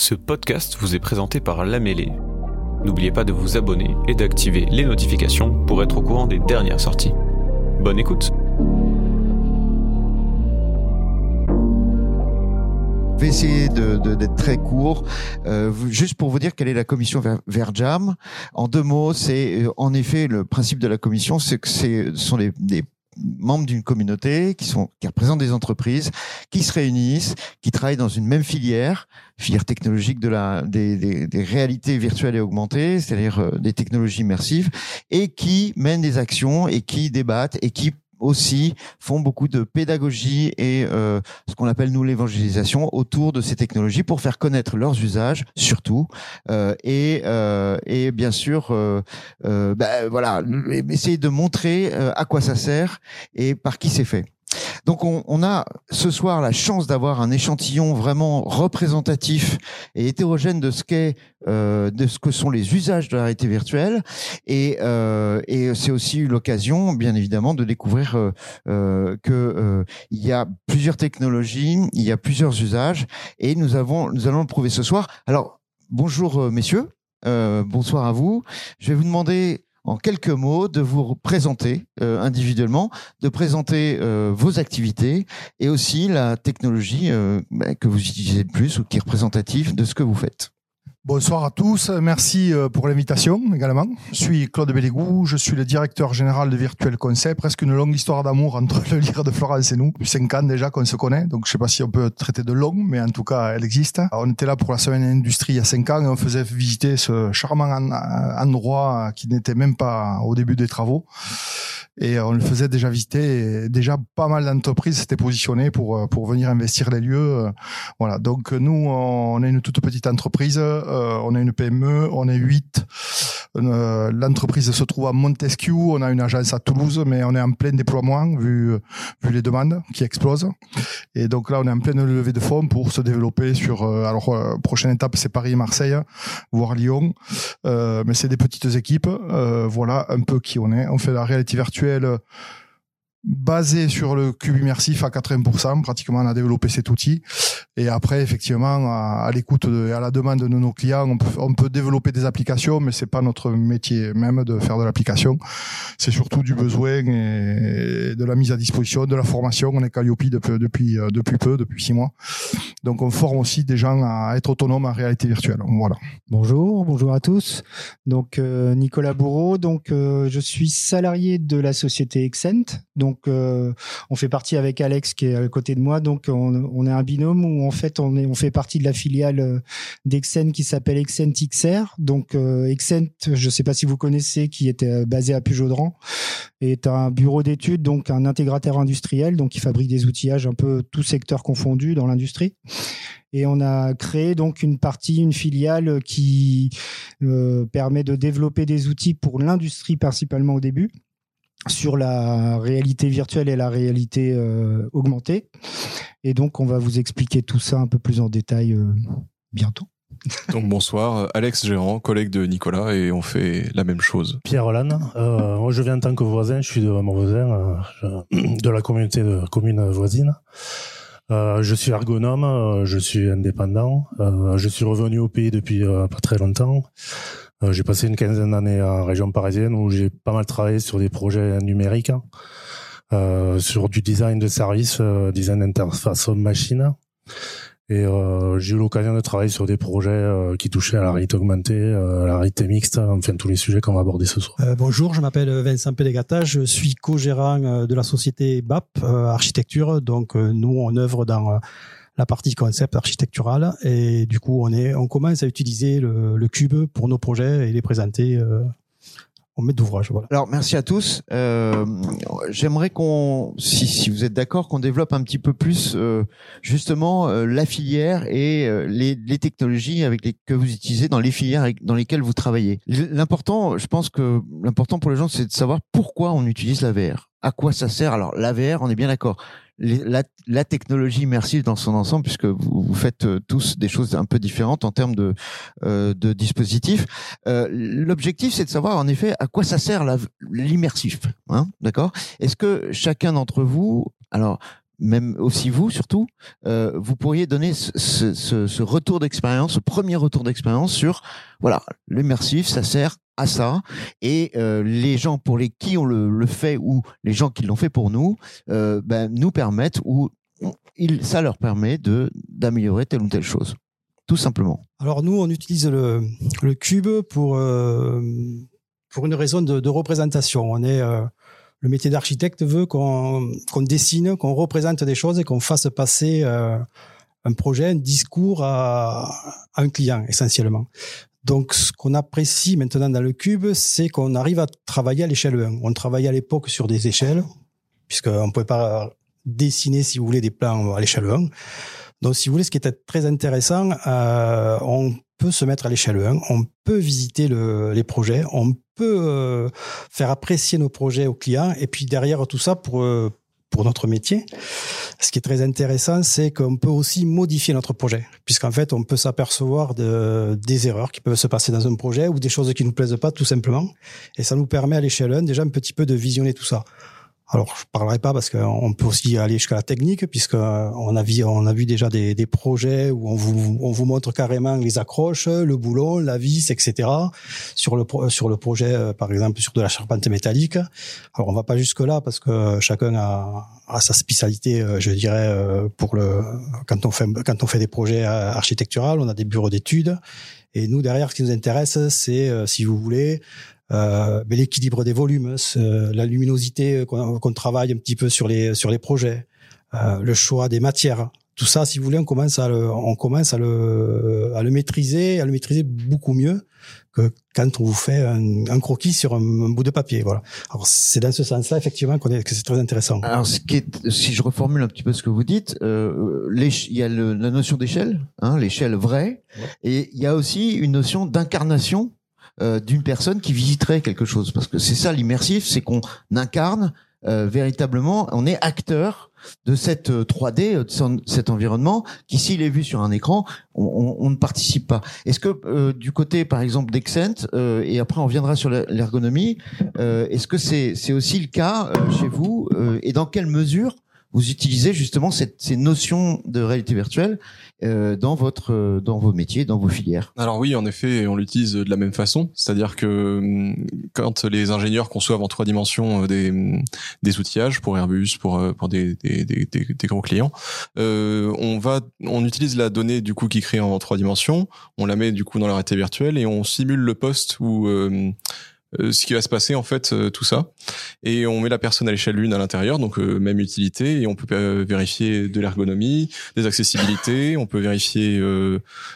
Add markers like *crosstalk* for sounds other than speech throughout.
Ce podcast vous est présenté par La Mêlée. N'oubliez pas de vous abonner et d'activer les notifications pour être au courant des dernières sorties. Bonne écoute Je vais essayer d'être très court. Euh, juste pour vous dire quelle est la commission Verjam. En deux mots, c'est euh, en effet le principe de la commission, c'est que ce sont des membres d'une communauté qui sont qui représentent des entreprises qui se réunissent, qui travaillent dans une même filière, filière technologique de la des, des, des réalités virtuelles et augmentées, c'est-à-dire euh, des technologies immersives, et qui mènent des actions et qui débattent et qui aussi font beaucoup de pédagogie et euh, ce qu'on appelle nous l'évangélisation autour de ces technologies pour faire connaître leurs usages surtout euh, et euh, et bien sûr bah, voilà essayer de montrer à quoi ça sert et par qui c'est fait. Donc on, a ce soir la chance d'avoir un échantillon vraiment représentatif et hétérogène de ce qu'est, euh, de ce que sont les usages de la réalité virtuelle, et, euh, et c'est aussi l'occasion, bien évidemment, de découvrir euh, euh que euh, il y a plusieurs technologies, il y a plusieurs usages, et nous avons, nous allons le prouver ce soir. Alors bonjour euh, messieurs, bonsoir à vous. Je vais vous demander en quelques mots, de vous présenter euh, individuellement, de présenter euh, vos activités et aussi la technologie euh, bah, que vous utilisez le plus ou qui est représentative de ce que vous faites. Bonsoir à tous, merci euh, pour l'invitation également. Je suis Claude Bellégou, je suis le directeur général de Virtuel Concept, presque une longue histoire d'amour entre le lire de Florence et nous. Cinq ans déjà qu'on se connaît, donc je sais pas si on peut traiter de long, mais en tout cas elle existe. On était là pour la semaine industrie il y a cinq ans et on faisait visiter ce charmant endroit qui n'était même pas au début des travaux et on le faisait déjà visiter. Et déjà, pas mal d'entreprises s'étaient positionnées pour euh, pour venir investir les lieux. Voilà. Donc nous, on est une toute petite entreprise. Euh, on est une PME. On est huit. Euh, l'entreprise se trouve à Montesquieu. On a une agence à Toulouse, mais on est en plein déploiement vu les demandes qui explosent. Et donc là, on est en pleine levée de fonds pour se développer sur. alors prochaine étape, c'est Paris Marseille, voire Lyon. mais c'est des petites équipes. voilà un peu qui on est. On fait la réalité virtuelle basé sur le cube immersif à 80%. Pratiquement, on a développé cet outil. Et après, effectivement, à, l'écoute et à la demande de nos clients, on peut, développer des applications, mais c'est pas notre métier même de faire de l'application. C'est surtout du besoin et de la mise à disposition, de la formation. On est Calliope depuis, depuis, euh, depuis peu, depuis six mois. Donc, on forme aussi des gens à être autonomes en réalité virtuelle. Voilà. Bonjour, bonjour à tous. Donc, euh, Nicolas Bourreau. Donc, euh, je suis salarié de la société Excent. Donc, donc, euh, on fait partie avec Alex qui est à côté de moi. Donc, on, est un binôme où en fait, on, est, on fait partie de la filiale euh, d'Excent qui s'appelle Excent XR. Donc, euh, Excent, je ne sais pas si vous connaissez, qui était euh, basé à Pujaudran, est un bureau d'études, donc un intégrateur industriel, donc qui fabrique des outillages un peu tout secteur confondu dans l'industrie et on a créé donc une partie, une filiale qui permet de développer des outils pour l'industrie principalement au début sur la réalité virtuelle et la réalité euh, augmentée. Et donc, on va vous expliquer tout ça un peu plus en détail euh, bientôt. *laughs* Donc bonsoir, Alex Gérant, collègue de Nicolas, et on fait la même chose. Pierre Hollande, euh, moi je viens en tant que voisin, je suis de mon voisin, euh, de la communauté de commune voisine. Euh, je suis ergonome, euh, je suis indépendant, je suis revenu au pays depuis pas très longtemps. Euh, j'ai passé une quinzaine d'années en région parisienne où j'ai pas mal travaillé sur des projets numériques, euh, sur du design de services, euh, design d'interface homme-machine. Et euh, j'ai eu l'occasion de travailler sur des projets euh, qui touchaient à la réalité augmentée, à la réalité mixte, enfin tous les sujets qu'on va aborder ce soir. bonjour, je m'appelle Vincent Pédégata, je suis co-gérant de la société BAP Architecture. Donc nous, on œuvre dans la partie concept architectural et du coup on est on commence à utiliser le, le cube pour nos projets et les présenter euh, en maître d'ouvrage. Voilà. Alors merci à tous. Euh, J'aimerais qu'on, si, si vous êtes d'accord, qu'on développe un petit peu plus euh, justement euh, la filière et euh, les, les, technologies avec les que vous utilisez dans les filières dans lesquelles vous travaillez. L'important, je pense que l'important pour les gens, c'est de savoir pourquoi on utilise la VR. À quoi ça sert? Alors la VR, on est bien d'accord la, technologie immersive dans son ensemble, puisque vous, faites euh, tous des choses un peu différentes en termes de, euh, dispositifs. Euh, L'objectif, c'est de savoir en effet à quoi ça sert l'immersif. Hein, D'accord? Est-ce que chacun d'entre vous, alors même aussi vous surtout, euh, vous pourriez donner ce, ce, ce, retour d'expérience, ce premier retour d'expérience sur voilà l'immersif, ça sert à ça. Et euh, les gens pour les qui on le, le fait ou les gens qui l'ont fait pour nous euh, ben, nous permettent ou il, ça leur permet de d'améliorer telle ou telle chose. Tout simplement. Alors nous, on utilise le, le cube pour euh, pour une raison de, de représentation. On est euh, le métier d'architecte veut qu'on qu'on dessine, qu'on représente des choses et qu'on fasse passer euh, un projet, un discours à, à un client essentiellement. Donc, ce qu'on apprécie maintenant dans le cube, c'est qu'on arrive à travailler à l'échelle 1. On travaillait à l'époque sur des échelles, puisqu'on ne pouvait pas dessiner, si vous voulez, des plans à l'échelle 1. Donc, si vous voulez, ce qui était très intéressant, euh, on peut se mettre à l'échelle 1, on peut visiter le, les projets, on peut euh, faire apprécier nos projets aux clients, et puis derrière tout ça, pour, euh, pour notre métier, ce qui est très intéressant, c'est qu'on peut aussi modifier notre projet, puisqu'en fait, on peut s'apercevoir de, des erreurs qui peuvent se passer dans un projet ou des choses qui nous plaisent pas, tout simplement. Et ça nous permet à l'échelle 1 déjà un petit peu de visionner tout ça. Alors, je parlerai pas parce qu'on peut aussi aller jusqu'à la technique, puisque on a vu, on a vu déjà des, des, projets où on vous, on vous montre carrément les accroches, le boulon, la vis, etc. Sur le sur le projet, euh, par exemple, sur de la charpente métallique. Alors, on va pas jusque là parce que chacun a, a sa spécialité, euh, je dirais, euh, pour le quand on fait quand on fait des projets architecturaux, on a des bureaux d'études. Et nous, derrière, ce qui nous intéresse, c'est, si vous voulez, euh, l'équilibre des volumes, la luminosité qu'on travaille un petit peu sur les sur les projets, euh, le choix des matières. Tout ça, si vous voulez, on commence à le, on commence à le, à le maîtriser, à le maîtriser beaucoup mieux que quand on vous fait un, un croquis sur un, un, bout de papier. Voilà. Alors c'est dans ce sens-là effectivement qu'on est, que c'est très intéressant. Alors ce qui est, si je reformule un petit peu ce que vous dites, euh, il y a le, la notion d'échelle, hein, l'échelle vraie, ouais. et il y a aussi une notion d'incarnation euh, d'une personne qui visiterait quelque chose. Parce que c'est ça l'immersif, c'est qu'on incarne euh, véritablement, on est acteur de cette 3D, euh, de cet environnement, qui s'il est vu sur un écran, on, ne participe pas. Est-ce que euh, du côté, par exemple, d'Excent, euh, et après on viendra sur l'ergonomie, est-ce que c'est aussi le cas chez vous, et dans quelle mesure vous utilisez justement cette, ces notions de réalité virtuelle euh, dans votre euh, dans vos métiers, dans vos filières. Alors oui, en effet, on l'utilise de la même façon, c'est-à-dire que hum, quand les ingénieurs conçoivent en trois dimensions euh, des hum, des outillages pour Airbus, pour euh, pour des des, des, des grands clients, euh, on va on utilise la donnée du coup qui crée en trois dimensions, on la met du coup dans la réalité virtuelle et on simule le poste où ce qui va se passer en fait euh, tout ça. Et on met la personne à l'échelle 1 à l'intérieur donc euh, même utilité et on peut vérifier de l'ergonomie des accessibilités on peut vérifier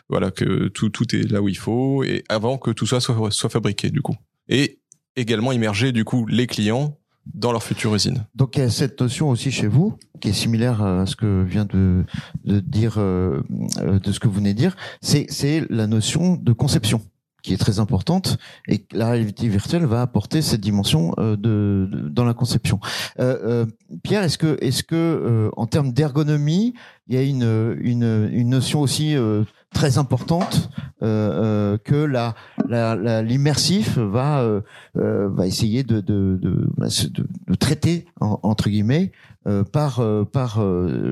voilà que tout tout est là où il faut et avant que tout ça soit soit fabriqué du coup. Et également immerger du coup les clients dans leur future usine. Donc il y a cette notion aussi chez vous qui est similaire à ce que vient de, de dire euh, de ce que vous venez de dire, c'est c'est la notion de conception qui est très importante et la réalité virtuelle va apporter cette dimension euh, de, de, dans la conception. Euh, euh, Pierre, est-ce que est-ce que euh, en termes d'ergonomie, il y a une une, une notion aussi euh, très importante que la l'immersif la, va va essayer de de, de, de traiter en, entre guillemets par par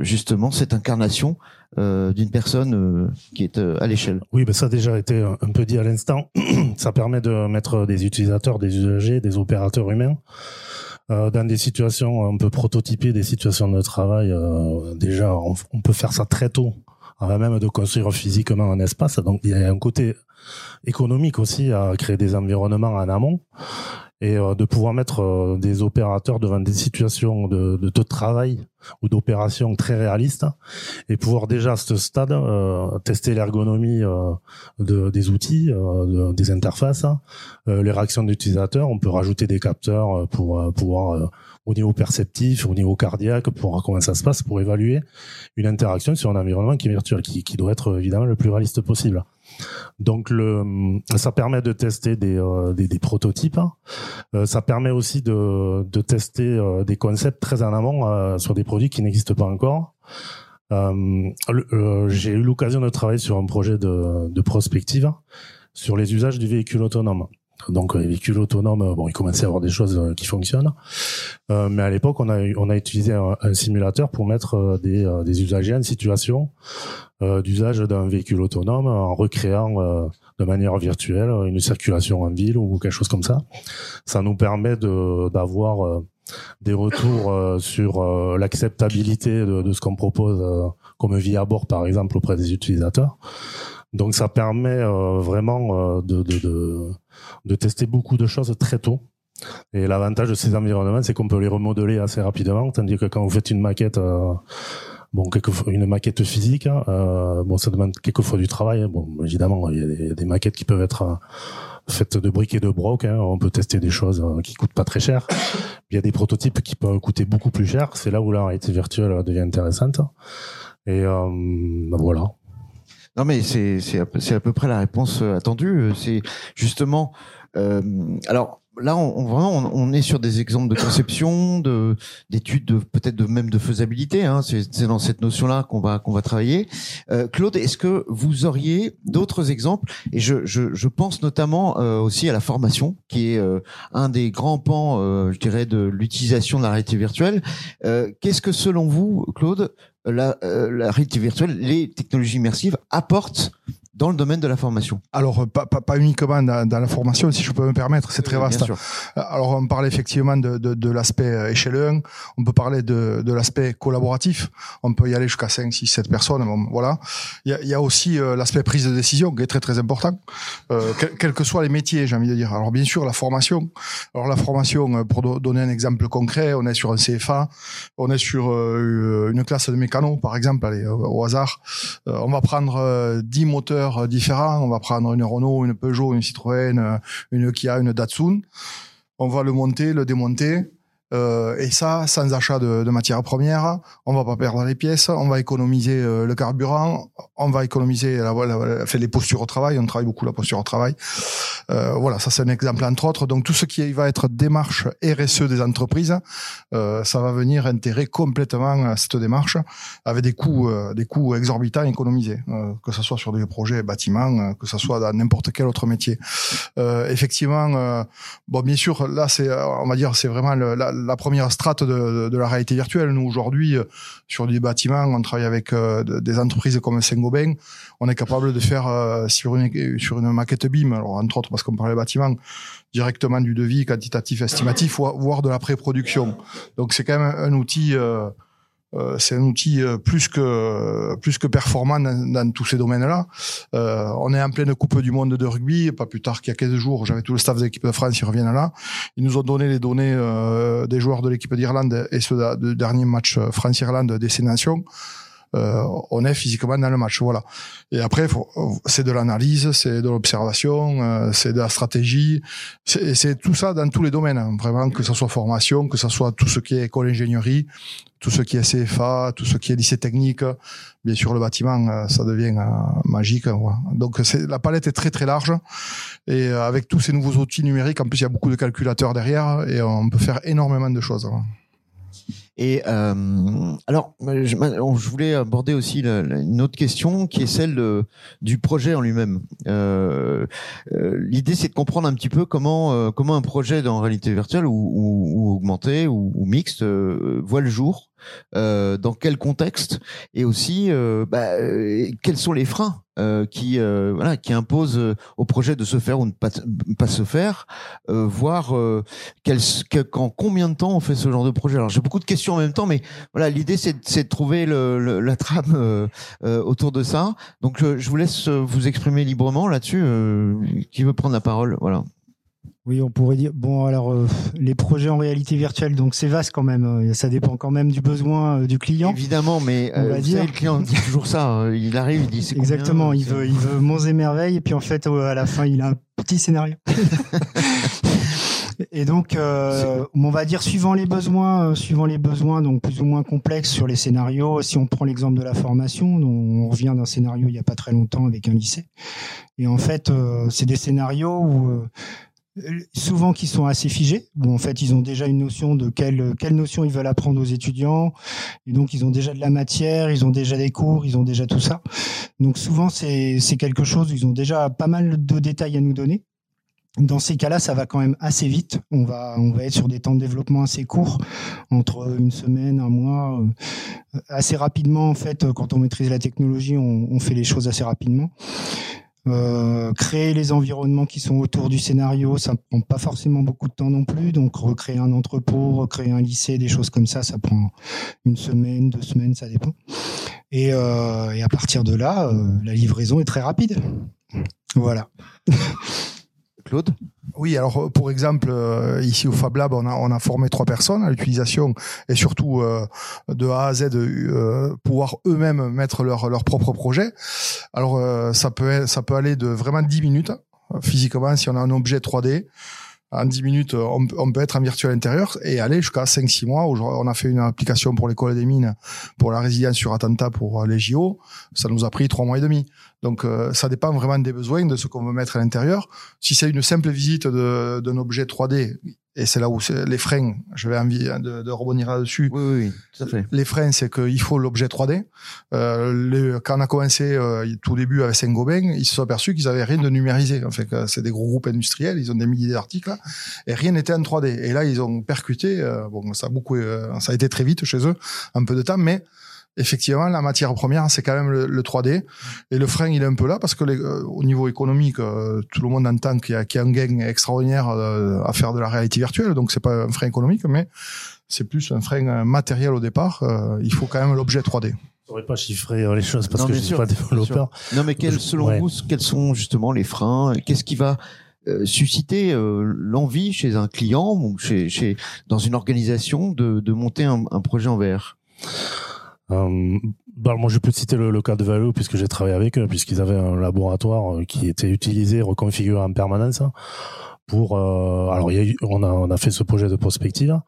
justement cette incarnation d'une personne euh, qui est euh, à l'échelle. Oui, ben ça a déjà été un peu dit à l'instant. *clears throat* ça permet de mettre des utilisateurs, des usagers, des opérateurs humains euh, dans des situations un peu prototypées, des situations de travail. Euh, déjà, on, on, peut faire ça très tôt, avant même de construire physiquement un espace. Donc, il y a un côté économique aussi à créer des environnements en amont et euh, de pouvoir mettre euh, des opérateurs devant des situations de, de, de travail ou d'opérations très réalistes et pouvoir déjà à ce stade euh, tester l'ergonomie de, des outils, euh, de, des interfaces, les réactions d'utilisateurs. On peut rajouter des capteurs pour pouvoir au niveau perceptif, au niveau cardiaque, pour voir comment ça se passe, pour évaluer une interaction sur un environnement qui est virtuel, qui, qui doit être évidemment le plus réaliste possible. Donc le, ça permet de tester des, euh, des, prototypes. Euh, ça permet aussi de, de tester euh, des concepts très en amont sur des produits qui n'existent pas encore. J'ai eu l'occasion de travailler sur un projet de, de prospective sur les usages du véhicule autonome. Donc les véhicules autonomes, bon, il commençait à avoir des choses qui fonctionnent, mais à l'époque, on a on a utilisé un, simulateur pour mettre des, des usagers en situation d'usage d'un véhicule autonome en recréant de manière virtuelle une circulation en ville ou quelque chose comme ça. Ça nous permet de d'avoir des retours euh, sur euh, l'acceptabilité de, de, ce qu'on propose euh, comme vie à bord, par exemple, auprès des utilisateurs. Donc ça permet vraiment de, de, de, de, tester beaucoup de choses très tôt. Et l'avantage de ces environnements, c'est qu'on peut les remodeler assez rapidement, tandis que quand vous faites une maquette, bon, quelquefois, une maquette physique, hein, bon, ça demande quelquefois du travail. Bon, évidemment, il y a des, maquettes qui peuvent être faites de briques et de broc. Hein. On peut tester des choses euh, qui coûtent pas très cher. Il y a des prototypes qui peuvent coûter beaucoup plus cher. C'est là où la réalité virtuelle devient intéressante. Et euh, voilà. Non mais c'est c'est à, peu près la réponse euh, attendue. C'est justement euh, alors là, on, vraiment, on, est sur des exemples de conception, de d'études, de, peut-être de même de faisabilité. Hein, c'est dans cette notion-là qu'on va qu'on va travailler. Euh, Claude, est-ce que vous auriez d'autres exemples? Et je, je, je, pense notamment euh, aussi à la formation, qui est euh, un des grands pans, euh, je dirais, de l'utilisation de la réalité virtuelle. Qu'est-ce que, selon vous, Claude, la, la réalité virtuelle, les technologies immersives apportent dans le domaine de la formation Alors, pas, pas, pas uniquement dans, dans, la formation, si je peux me permettre, c'est très vaste. Alors, on parle effectivement de, de, de l'aspect euh, échelle 1, on peut parler de, de l'aspect collaboratif, on peut y aller jusqu'à 5, 6, 7 personnes, voilà. Il y a, y a aussi euh, l'aspect prise de décision qui est très très important, euh, quels que soient les métiers, j'ai envie de dire. Alors, bien sûr, la formation. Alors, la formation, euh, pour donner un exemple concret, on est sur un CFA, on est sur une classe de mécano, par exemple, allez, au hasard. on va prendre 10 moteurs différents. On va prendre une Renault, une Peugeot, une Citroën, euh, une Kia, une Datsun. On va le monter, le démonter euh, et ça, sans achat de, de, matières premières, on va pas perdre les pièces, on va économiser euh, le carburant, on va économiser la, la, fait les postures au travail, on travaille beaucoup la posture au travail. Euh, voilà, ça c'est un exemple entre autres. Donc tout ce qui va être démarche RSE des entreprises, euh, ça va venir intégrer complètement cette démarche avec des coûts, euh, des coûts exorbitants économisés, que ce soit sur des projets bâtiments, que ce soit dans n'importe quel autre métier. effectivement, bon bien sûr là c'est, on va dire c'est vraiment le, la, la première strate de, de, la réalité virtuelle. Nous, aujourd'hui, euh, sur des bâtiments, on travaille avec euh, des entreprises comme Saint-Gobain. On est capable de faire euh, sur, une, sur une maquette BIM, alors entre autres parce qu'on parlait bâtiment, directement du devis quantitatif, estimatif, voire de la pré-production. Donc, c'est quand même un outil... Euh, c'est un outil euh, plus que plus que performant dans, tous ces domaines-là. Euh, on est en pleine Coupe du Monde de rugby. Pas plus tard qu'il y a 15 jours, j'avais tout le staff de l'équipe de France, ils reviennent là. Ils nous ont donné les données des joueurs de l'équipe d'Irlande et ceux du dernier match France-Irlande des Nations. Euh, on est physiquement dans le match. Voilà. Et après, c'est de l'analyse, c'est de l'observation, euh, c'est de la stratégie, c'est tout ça dans tous les domaines. Hein. Vraiment, que ce soit formation, que ce soit tout ce qui est école ingénierie, tout ce qui est CFA, tout ce qui est lycée technique. Bien sûr, le bâtiment, euh, ça devient magique. Donc, la palette est très très large. Et avec tous ces nouveaux outils numériques, en plus, il y a beaucoup de calculateurs derrière et on peut faire énormément de choses. Et euh, alors, je, je, voulais aborder aussi une autre question qui est celle du projet en lui-même. Euh, euh, L'idée, c'est de comprendre un petit peu comment euh, comment un projet dans réalité virtuelle ou, augmentée ou, mixte euh, voit le jour euh, dans quel contexte et aussi euh, bah, euh, quels sont les freins qui voilà qui imposent au projet de se faire ou ne pas, pas se faire voir quel, qu'en combien de temps on fait ce genre de projet. Alors j'ai beaucoup de questions en même temps mais voilà l'idée c'est, de trouver la trame autour de ça. Donc je vous laisse vous exprimer librement là-dessus qui veut prendre la parole voilà oui, on pourrait dire. Bon, alors euh, les projets en réalité virtuelle, donc c'est vaste quand même. Euh, ça dépend quand même du besoin euh, du client. Évidemment, mais on va dire. le client dit toujours ça. Hein. Il arrive, il dit c'est exactement. il veut, il veut monts et merveilles, et puis en fait, à la fin, il a un petit scénario. *laughs* Et donc, on va dire suivant les besoins, suivant les besoins, donc plus ou moins complexes sur les scénarios. Si on prend l'exemple de la formation, on revient d'un scénario il n'y a pas très longtemps avec un lycée. Et en fait, c'est des scénarios où souvent qui sont assez figés, où en fait ils ont déjà une notion de quelle, notion ils veulent apprendre aux étudiants, et donc ils ont déjà de la matière, ils ont déjà des cours, ils ont déjà tout ça. Donc souvent c'est quelque chose, ils ont déjà pas mal de détails à nous donner. dans ces cas-là, ça va quand même assez vite. On va, on être sur des temps de développement assez courts, entre une semaine, un mois. Euh, assez rapidement, en fait, quand on maîtrise la technologie, on fait les choses assez rapidement. Euh, créer les environnements qui sont autour du scénario, ça prend pas forcément beaucoup de temps non plus. Donc recréer un entrepôt, recréer un lycée, des choses comme ça, ça prend une semaine, deux semaines, ça dépend. Et, euh, à partir de là, euh, la livraison est très rapide. Voilà. Claude? Oui, alors pour exemple, euh, ici au Fab Lab, on a, on a formé trois personnes à l'utilisation et surtout euh, de A à Z, euh, pouvoir eux-mêmes mettre leur, leur propre projet. Alors ça peut ça peut aller de vraiment 10 minutes physiquement si on a un objet 3D. En 10 minutes, on, on peut être en virtuel intérieur et aller jusqu'à 5-6 mois. On a fait une application pour l'école des mines, pour la résilience sur attentat pour les JO. Ça nous a pris 3 mois et demi. Donc euh, ça dépend vraiment des besoins, de ce qu'on veut mettre à l'intérieur. Si c'est une simple visite d'un objet 3D, et c'est là où les freins, je vais envie de, de rebondir là-dessus. Oui, oui, tout à fait. Les freins, c'est qu'il faut l'objet 3D. Euh, quand on a commencé euh, tout début avec Saint-Gobain, ils se sont aperçus qu'ils avaient rien de numérisé. En fait, c'est des gros groupes industriels, ils ont des milliers d'articles, et rien n'était en 3D. Et là, ils ont percuté. Euh, bon, ça a beaucoup, euh, ça a été très vite chez eux, un peu de temps, mais effectivement, la matière première, c'est quand même le, 3D. Et le frein, il est un peu là parce que les, euh, au niveau économique, euh, tout le monde entend qu'il y, a, qu'il y a un gain extraordinaire euh, à faire de la réalité virtuelle. Donc, c'est pas un frein économique, mais c'est plus un frein matériel au départ. il faut quand même l'objet 3D. Je pourrais pas chiffrer les choses parce que je suis pas développeur. Non, mais quels, selon vous, quels sont justement les freins? Qu'est-ce qui va susciter l'envie chez un client ou chez, chez dans une organisation de, de monter un, un projet en VR euh, bah, moi, je peux citer le, le cas de Valeo puisque j'ai travaillé avec eux, puisqu'ils avaient un laboratoire euh, qui était utilisé, reconfiguré en permanence pour euh, alors y a on a on a fait ce projet de prospective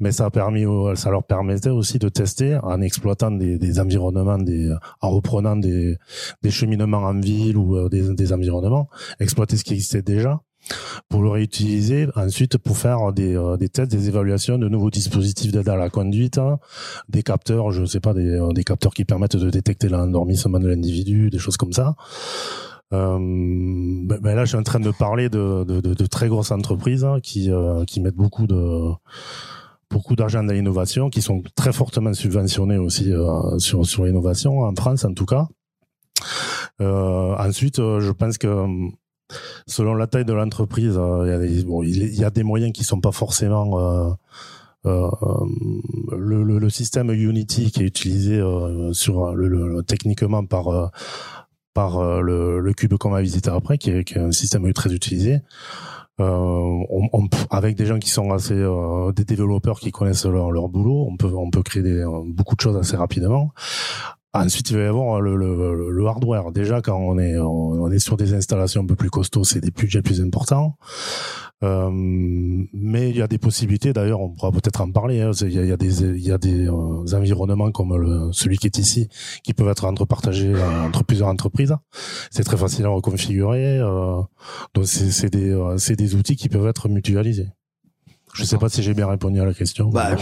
mais ça a permis ça leur permettait aussi de tester en exploitant des, des environnements des en reprenant des des cheminements en ville ou euh, des, des environnements exploiter ce qui existait déjà pour le réutiliser ensuite pour faire des, euh, des tests, des évaluations de nouveaux dispositifs d'aide à la conduite, hein, des capteurs, je sais pas, des, euh, des capteurs qui permettent de détecter l'endormissement de l'individu, des choses comme ça. Euh, ben, ben là, je suis en train de parler de, de, très grosses entreprises hein, qui, euh, qui mettent beaucoup de beaucoup d'argent dans l'innovation, qui sont très fortement subventionnés aussi sur, sur l'innovation, en France en tout cas. ensuite, je pense que selon la taille de l'entreprise, euh, il, y a des moyens qui sont pas forcément euh, euh, le, système Unity qui est utilisé sur techniquement par par le, cube qu'on va visiter après, qui est, un système très utilisé. avec des gens qui sont assez des développeurs qui connaissent leur, boulot, on peut on peut créer beaucoup de choses assez rapidement. Ensuite, il va y avoir le, le, le, hardware. Déjà, quand on est on est sur des installations un peu plus costauds, c'est des budgets plus importants. Euh, mais il y a des possibilités. D'ailleurs, on pourra peut-être en parler. Hein. Il, y a, il, y a, des il y a des euh, environnements comme celui qui est ici, qui peuvent être entre partagés euh, entre plusieurs entreprises. C'est très facile à reconfigurer. Euh, donc, c'est des euh, des outils qui peuvent être mutualisés. Je sais pas si j'ai bien répondu à la question. Bah,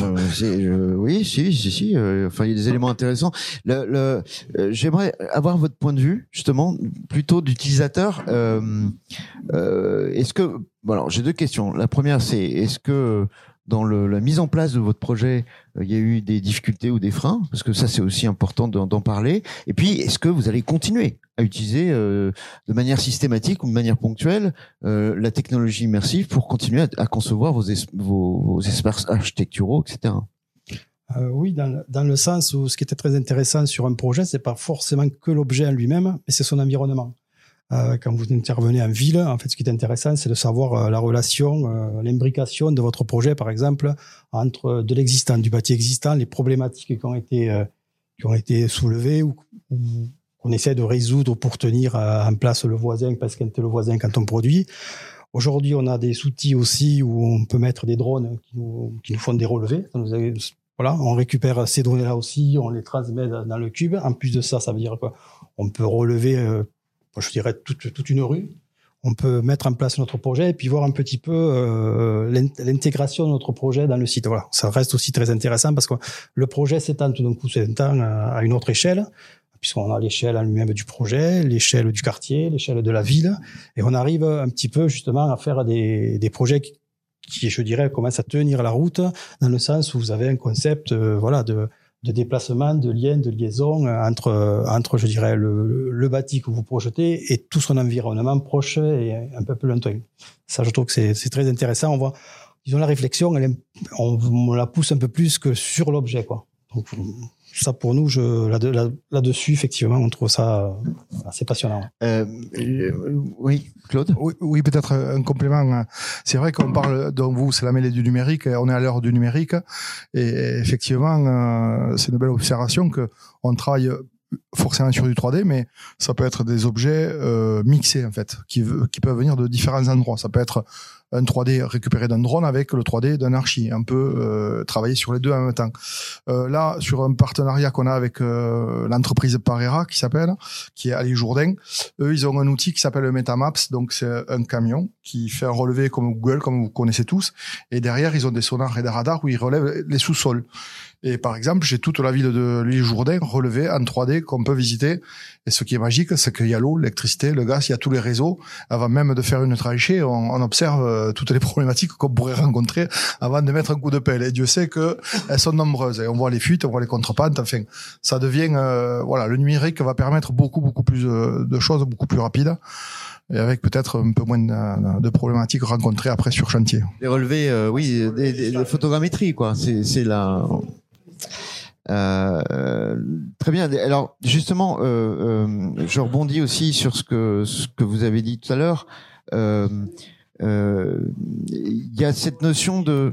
oui, si, si, si. Euh, enfin, il y a des éléments intéressants. Le, le euh, j'aimerais avoir votre point de vue, justement, plutôt d'utilisateur. Euh, euh est-ce que, bon, alors, j'ai deux questions. La première, c'est est-ce que dans le, la mise en place de votre projet, euh, il y a eu des difficultés ou des freins Parce que ça, c'est aussi important d'en parler. Et puis, est-ce que vous allez continuer à utiliser euh, de manière systématique ou de manière ponctuelle euh, la technologie immersive pour continuer à, concevoir vos, vos, vos, espaces architecturaux, etc. Euh, oui, dans, dans, le sens où ce qui était très intéressant sur un projet, c'est pas forcément que l'objet en lui-même, mais c'est son environnement. Euh, quand vous intervenez en ville, en fait, ce qui est intéressant, c'est de savoir euh, la relation, euh, l'imbrication de votre projet, par exemple, entre de l'existant, du bâti existant, les problématiques qui ont été qui ont été soulevées ou, qu'on essaie de résoudre pour tenir en place le voisin, parce qu'un le voisin quand on produit. Aujourd'hui, on a des outils aussi où on peut mettre des drones qui nous, qui nous font des relevés. voilà, on récupère ces données-là aussi, on les transmet dans le cube. En plus de ça, ça veut dire quoi? On peut relever je dirais toute, toute une rue. On peut mettre en place notre projet et puis voir un petit peu euh, l'intégration de notre projet dans le site. Voilà, ça reste aussi très intéressant parce que le projet s'étend tout d'un coup s'étend à une autre échelle puisqu'on a l'échelle en lui-même du projet, l'échelle du quartier, l'échelle de la ville, et on arrive un petit peu justement à faire des, des projets qui, je dirais, commencent à tenir la route, dans le sens où vous avez un concept, euh, voilà, de de déplacement, de lien, de liaison entre, entre je dirais, le, le bâti que vous projetez et tout son environnement proche et un peu plus lointain. Ça, je trouve que c'est très intéressant. On voit, disons, la réflexion, elle, on, on la pousse un peu plus que sur l'objet, quoi. Ça pour nous, je, là, là, dessus effectivement, on trouve ça assez passionnant. Euh, oui, Claude? Oui, oui peut-être un complément. C'est vrai qu'on parle, donc vous, c'est la mêlée du numérique. On est à l'heure du numérique, et effectivement, euh, c'est une belle observation que on travaille forcément sur du 3D, mais ça peut être des objets euh, mixés en fait, qui, qui peuvent venir de différents endroits. Ça peut être un 3D récupéré d'un drone avec le 3D d'un archi, un peu euh, travailler sur les deux en même temps. Euh, là, sur un partenariat qu'on a avec euh, l'entreprise Parera qui s'appelle, qui est Ali Jourdain, eux ils ont un outil qui s'appelle le Metamaps, donc c'est un camion qui fait un relevé comme Google, comme vous connaissez tous, et derrière ils ont des sonars et des radars où ils relèvent les sous-sols. Et par exemple, j'ai toute la ville de l'île Jourdain relevée en 3D qu'on peut visiter. Et ce qui est magique, c'est qu'il y a l'eau, l'électricité, le gaz, il y a tous les réseaux. Avant même de faire une tranchée, on, on observe euh, toutes les problématiques qu'on pourrait rencontrer avant de mettre un coup de pelle. Et Dieu sait que elles sont nombreuses. On voit les fuites, on voit les contrepentes. Enfin, ça devient, euh, voilà, le numérique va permettre beaucoup, beaucoup plus de choses, beaucoup plus rapides et avec peut-être un peu moins de, problématiques rencontrées après sur chantier. Les relevés, euh, oui, des, des, des photogrammétries, quoi. C'est la euh, très bien. Alors justement, euh, euh, je rebondis aussi sur ce que vous avez dit tout à l'heure. Euh, euh, il y a cette notion de,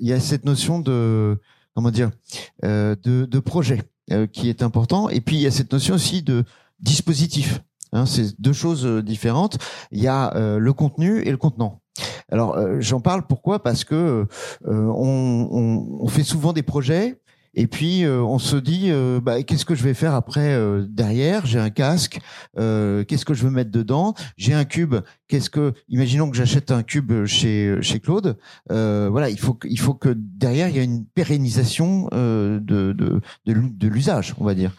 il y a cette notion de, comment dire, de, de projet qui est important. Et puis il y a cette notion aussi de dispositif. Hein, c'est deux choses différentes. Il y a le contenu et le contenant. Alors j'en parle pourquoi? Parce que on, on, on, fait souvent des projets et puis euh, on se dit, euh, bah, qu'est-ce que je vais faire après euh, derrière? J'ai un casque, qu'est-ce que je veux mettre dedans? J'ai un cube, qu'est-ce que Imaginons que j'achète un cube chez chez Claude. voilà, il faut il faut que derrière il y a une pérennisation de de de, de l'usage, on va dire.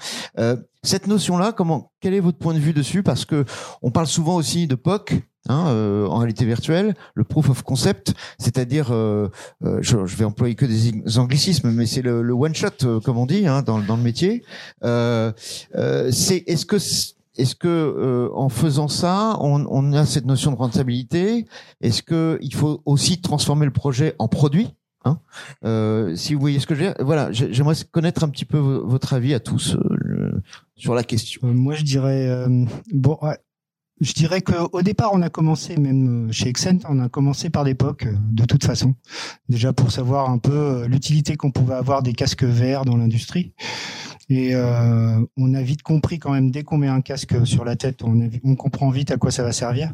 cette notion-là, comment Quel est votre point de vue dessus? Parce que on parle souvent aussi de POC Hein, euh, en réalité virtuelle, le proof of concept, c'est-à-dire, euh, euh je, je, vais employer que des anglicismes, mais c'est le, le, one shot, euh, comme on dit, hein, dans, dans, le métier. Euh, c'est est-ce que est-ce que en faisant ça, on, on, a cette notion de rentabilité? Est-ce que il faut aussi transformer le projet en produit Hein? Si vous voyez ce que je veux dire, voilà, j'aimerais connaître un petit peu votre avis à tous sur la question. moi, je dirais bon, ouais, je dirais qu'au départ, on a commencé, même euh, chez Exent, on a commencé par l'époque, euh, de toute façon. Déjà pour savoir un peu euh, l'utilité qu'on pouvait avoir des casques verts dans l'industrie. Et euh, on a vite compris quand même, dès qu'on met un casque sur la tête, on, comprend vite à quoi ça va servir.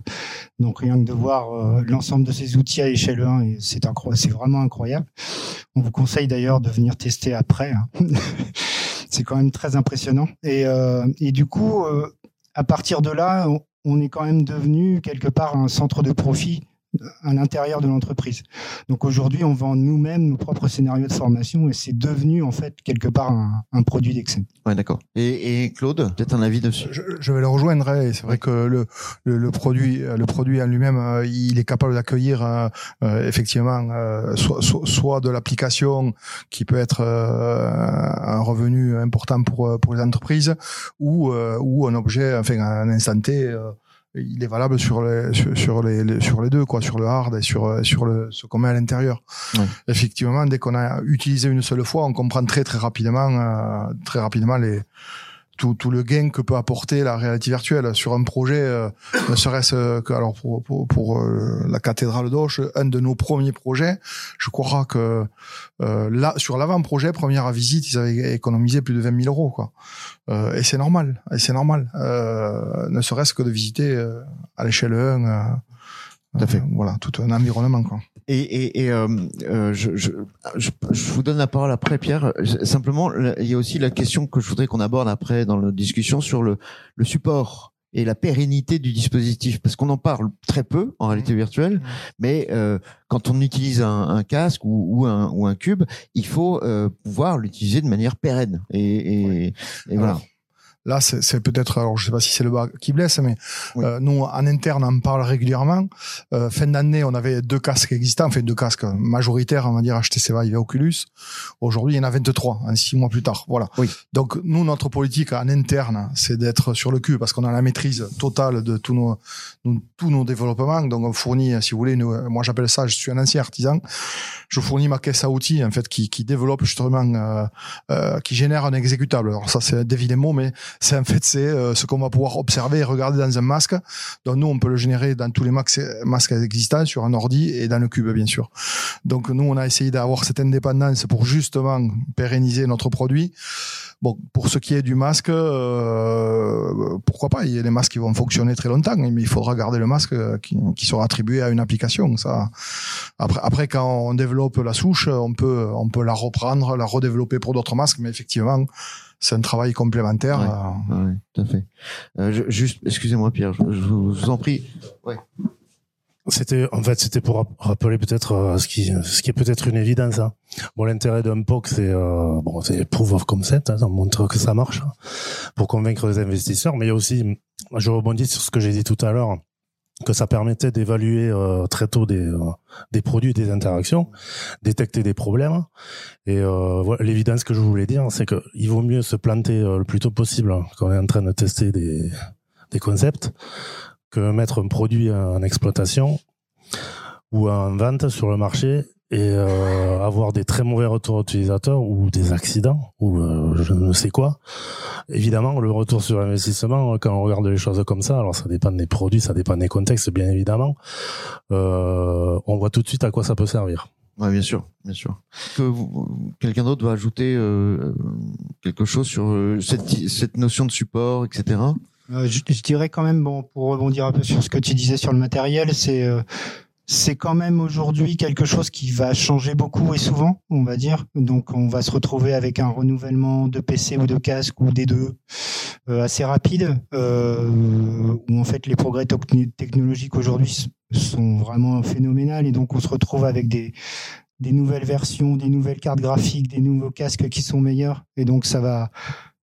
Donc rien que de voir l'ensemble de ces outils à échelle 1, c'est vraiment incroyable. On vous conseille d'ailleurs de venir tester après. Hein. *laughs* c'est quand même très impressionnant. Et, euh, et du coup, à partir de là, est quand même devenu quelque part un centre de profit à l'intérieur de l'entreprise. Donc aujourd'hui, on vend nous-mêmes nos propres scénarios de formation et c'est devenu en fait quelque part un, un produit d'Excel. Ouais, d'accord. Et, et, Claude, peut-être un avis dessus? Je, je, vais le rejoindre. Et c'est vrai que le, le, le, produit, le produit en lui-même, euh, il est capable d'accueillir euh, euh effectivement euh, soit, soit, soit, de l'application qui peut être un revenu important pour pour les entreprises ou ou un objet, enfin un instant T il est valable sur les sur, les, sur les deux quoi sur le hard et sur sur le ce qu'on met à l'intérieur. Effectivement dès qu'on a utilisé une seule fois on comprend très très rapidement euh, très rapidement les tout, tout le gain que peut apporter la réalité virtuelle sur un projet, euh, ne serait-ce que alors pour, pour, pour euh, la cathédrale d'Auch, un de nos premiers projets, je crois que euh, là sur l'avant-projet, première visite, ils avaient économisé plus de 20 000 euros quoi. Euh, et c'est normal, et c'est normal, ne serait-ce que de visiter à l'échelle 1 tout à fait. voilà, tout un environnement. Quoi. Et, et, et euh, euh, je, je, je, je, vous donne la parole après, Pierre. Simplement, il y a aussi la question que je voudrais qu'on aborde après dans la discussion sur le, le support et la pérennité du dispositif, parce qu'on en parle très peu en réalité mmh. virtuelle, mmh. mais euh, quand on utilise un, un casque ou, ou, un, ou un cube, il faut euh, pouvoir l'utiliser de manière pérenne. Et, et, et voilà. Là, c'est peut-être, alors je sais pas si c'est le bas qui blesse, mais euh, nous, en interne, on en parle régulièrement. Euh, fin d'année, on avait deux casques existants, enfin deux casques majoritaires, on va dire HTC Vive et Oculus. Aujourd'hui, il y en a 23, en six mois plus tard. Voilà. Oui. Donc, nous, notre politique en interne, c'est d'être sur le cul parce qu'on a la maîtrise totale de tous nos, tous nos développements. Donc, on fournit, si vous voulez, nous, moi j'appelle ça, je suis un ancien artisan, je fournis ma caisse à outils, en fait, qui, qui développe justement, euh, euh, qui génère un exécutable. Alors ça, c'est des mots, mais c'est en fait c'est euh, ce qu'on va pouvoir observer et regarder dans un masque. Donc nous, on peut le générer dans tous les masques existants sur un ordi et dans le cube, bien sûr. Donc nous, on a essayé d'avoir cette indépendance pour justement pérenniser notre produit. Bon, pour ce qui est du masque, euh, pourquoi pas? Il y a des masques qui vont fonctionner très longtemps, mais il faudra garder le masque qui, qui sera attribué à une application. Ça. Après, après, quand on développe la souche, on peut, on peut la reprendre, la redévelopper pour d'autres masques, mais effectivement, c'est un travail complémentaire. Ouais, euh. tout à fait. Euh, juste, excusez-moi Pierre, je, je, vous en prie. Ouais. C'était en fait c'était pour rappeler peut-être euh, ce qui ce qui est peut-être une évidence. Hein. Bon l'intérêt d'un POC c'est euh, bon c'est proof of concept, hein, ça montre que ça marche hein, pour convaincre les investisseurs. Mais il y a aussi, je rebondis sur ce que j'ai dit tout à l'heure, que ça permettait d'évaluer euh, très tôt des euh, des produits, des interactions, détecter des problèmes. Et euh, l'évidence que je voulais dire, c'est que il vaut mieux se planter le plus tôt possible quand on est en train de tester des des concepts que mettre un produit en exploitation ou en vente sur le marché et euh, avoir des très mauvais retours utilisateurs ou des accidents ou euh, je ne sais quoi. Évidemment, le retour sur investissement, quand on regarde les choses comme ça, alors ça dépend des produits, ça dépend des contextes, bien évidemment. Euh, on voit tout de suite à quoi ça peut servir. Oui, bien sûr, bien sûr. Que quelqu'un d'autre va ajouter euh, quelque chose sur euh, cette, cette notion de support, etc. Euh, je, je, dirais quand même, bon, pour rebondir un peu sur ce que tu disais sur le matériel, c'est euh, c'est quand même aujourd'hui quelque chose qui va changer beaucoup et souvent, on va dire. Donc, on va se retrouver avec un renouvellement de PC ou de casque ou des deux euh, assez rapide, euh, où en fait les progrès technologiques aujourd'hui sont vraiment phénoménales et donc on se retrouve avec des des nouvelles versions, des nouvelles cartes graphiques, des nouveaux casques qui sont meilleurs et donc ça va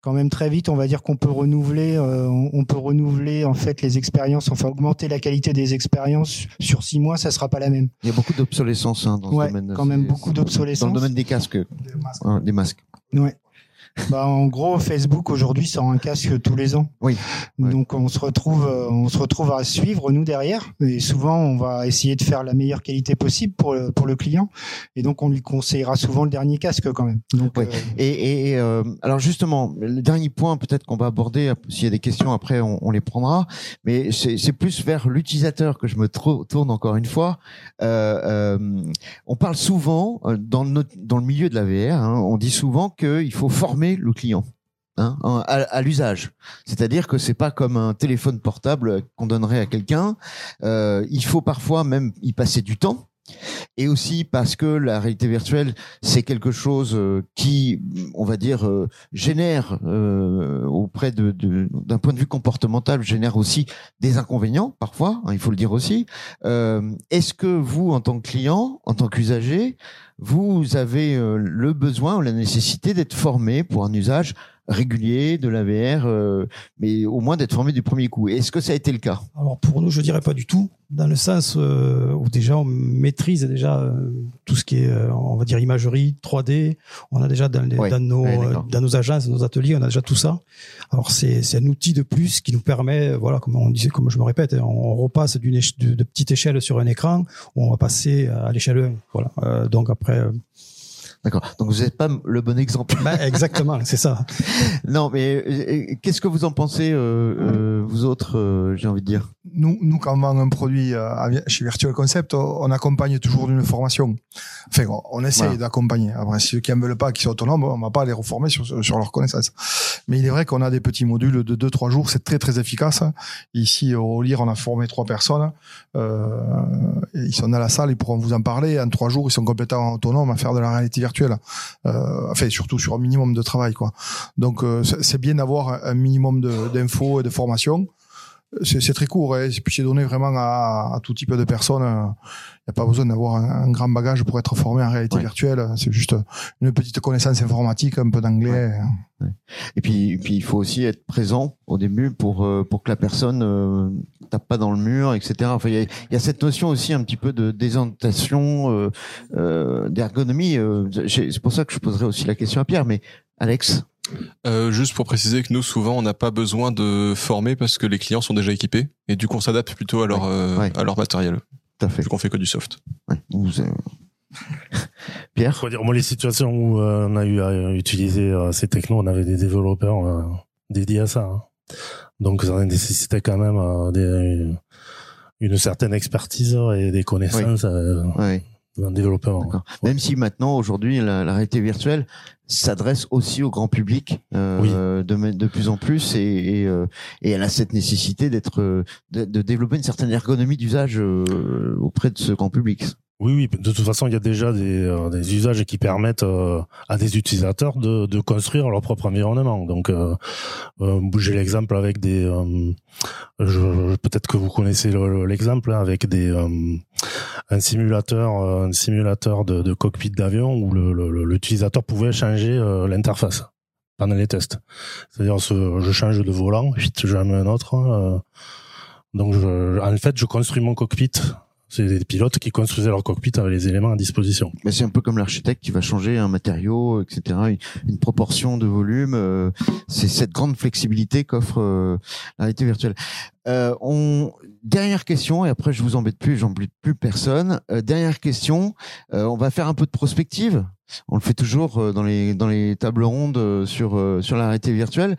quand même très vite. On va dire qu'on peut renouveler, euh, on peut renouveler en fait les expériences, enfin augmenter la qualité des expériences sur six mois, ça sera pas la même. Il y a beaucoup d'obsolescence hein, dans ouais, ce domaine. Quand même beaucoup d'obsolescence. Dans le domaine des casques, des masques. Hein, des masques. Ouais. Bah, en gros, Facebook aujourd'hui sort un casque tous les ans. Oui. Donc on se retrouve, on se retrouve à suivre nous derrière. Et souvent, on va essayer de faire la meilleure qualité possible pour le, pour le client. Et donc on lui conseillera souvent le dernier casque quand même. Donc, oui. euh... Et, et euh, alors justement, le dernier point peut-être qu'on va aborder. S'il y a des questions après, on, on les prendra. Mais c'est plus vers l'utilisateur que je me tourne encore une fois. Euh, euh on parle souvent dans le dans le milieu de la VR. Hein, on dit souvent qu'il faut former le client. Hein, à, l'usage. C'est-à-dire que c'est pas comme un téléphone portable qu'on donnerait à quelqu'un. Euh, il faut parfois même y passer du temps. Et aussi parce que la réalité virtuelle, c'est quelque chose qui, on va dire, euh, génère euh, auprès de, d'un point de vue comportemental, génère aussi des inconvénients parfois. Hein, il faut le dire aussi. Euh, est-ce que vous, en tant que client, en tant qu'usager, vous avez le besoin ou la nécessité d'être formé pour un usage régulier de la VR, euh, mais au moins d'être formé du premier coup. Est-ce que ça a été le cas? Alors pour nous, je dirais pas du tout, dans le sens euh, où déjà on maîtrise déjà euh, tout ce qui est, euh, on va dire imagerie, 3D. On a déjà dans, les, Oui, dans nos oui, euh, dans nos agences, nos ateliers, on a déjà tout ça. Alors c'est c'est un outil de plus qui nous permet, voilà, comme on disait, comme je me répète, hein, on repasse d'une éche- de, de petite échelle sur un écran, on va passer à l'échelle 1. Voilà. Euh, donc après, euh, D'accord. Donc vous n'êtes pas le bon exemple. bah, *laughs* exactement, c'est ça. non, mais euh, qu'est-ce que vous en pensez, euh, euh, vous autres euh, J'ai envie de dire? nous, nous, quand on vend un produit euh, chez Virtual Concept, on accompagne toujours d'une formation. Enfin, on, on essaye Voilà. d'accompagner. Après, ceux qui en veulent pas, qui sont autonomes, on va pas les reformer sur, sur leurs connaissances. Mais il est vrai qu'on a des petits modules de 2-3 jours, c'est très très efficace. Ici, au LIR, on a formé trois personnes. Euh, ils sont dans la salle, ils pourront vous en parler. En trois jours, ils sont complètement autonomes à faire de la réalité virtuelle. Euh, enfin, surtout sur un minimum de travail, quoi. Donc, euh, c'est bien d'avoir un minimum d'infos et de formation c'est très court et puis c'est donné vraiment à, à, tout type de personnes. Il n'y a pas besoin d'avoir un, grand bagage pour être formé en réalité virtuelle. C'est juste une petite connaissance informatique, un peu d'anglais. Et puis, puis il faut aussi être présent au début pour euh, pour que la personne euh, tape pas dans le mur, etc. Enfin, il y a, y a, cette notion aussi un petit peu de désentation, euh, euh d'ergonomie. c'est pour ça que je poserai aussi la question à Pierre. Mais Alex, euh, juste pour préciser que nous, souvent, on n'a pas besoin de former parce que les clients sont déjà équipés et du coup, on s'adapte plutôt à leur, euh, à leur matériel. Tout à fait. Vu qu'on fait que du soft. Euh... *laughs* Pierre dire, Moi, les situations où euh, on a eu à utiliser euh, ces technos, on avait des développeurs dédiés à ça. Hein. Donc, ça nécessitait quand même des, une, certaine expertise et des connaissances. Oui. Un développeur. Même si maintenant, aujourd'hui, la, la réalité virtuelle, s'adresse aussi au grand public euh, de, de plus en plus et, et, euh, et elle a cette nécessité d'être euh, de, de, développer une certaine ergonomie d'usage euh, auprès de ce grand public. Oui, oui. De toute façon, il y a déjà des, euh, des usages qui permettent euh, à des utilisateurs de, de, construire leur propre environnement. Donc, euh, j'ai l'exemple avec des. Peut-être que vous connaissez l'exemple hein, avec des un simulateur, un simulateur de, de cockpit d'avion où l'utilisateur pouvait changer l'interface pendant les tests. C'est-à-dire, je change de volant, j'en mets un autre. donc, je, en fait, je construis mon cockpit c'est des pilotes qui construisaient leur cockpit avec les éléments à disposition. Mais c'est un peu comme l'architecte qui va changer un matériau, etc. Une, proportion de volume. Euh, c'est cette grande flexibilité qu'offre euh, la réalité virtuelle. Euh, on dernière question et après je vous embête plus, j'embête plus personne. Euh, dernière question, on va faire un peu de prospective. On le fait toujours euh, dans les dans les tables rondes sur sur la réalité virtuelle.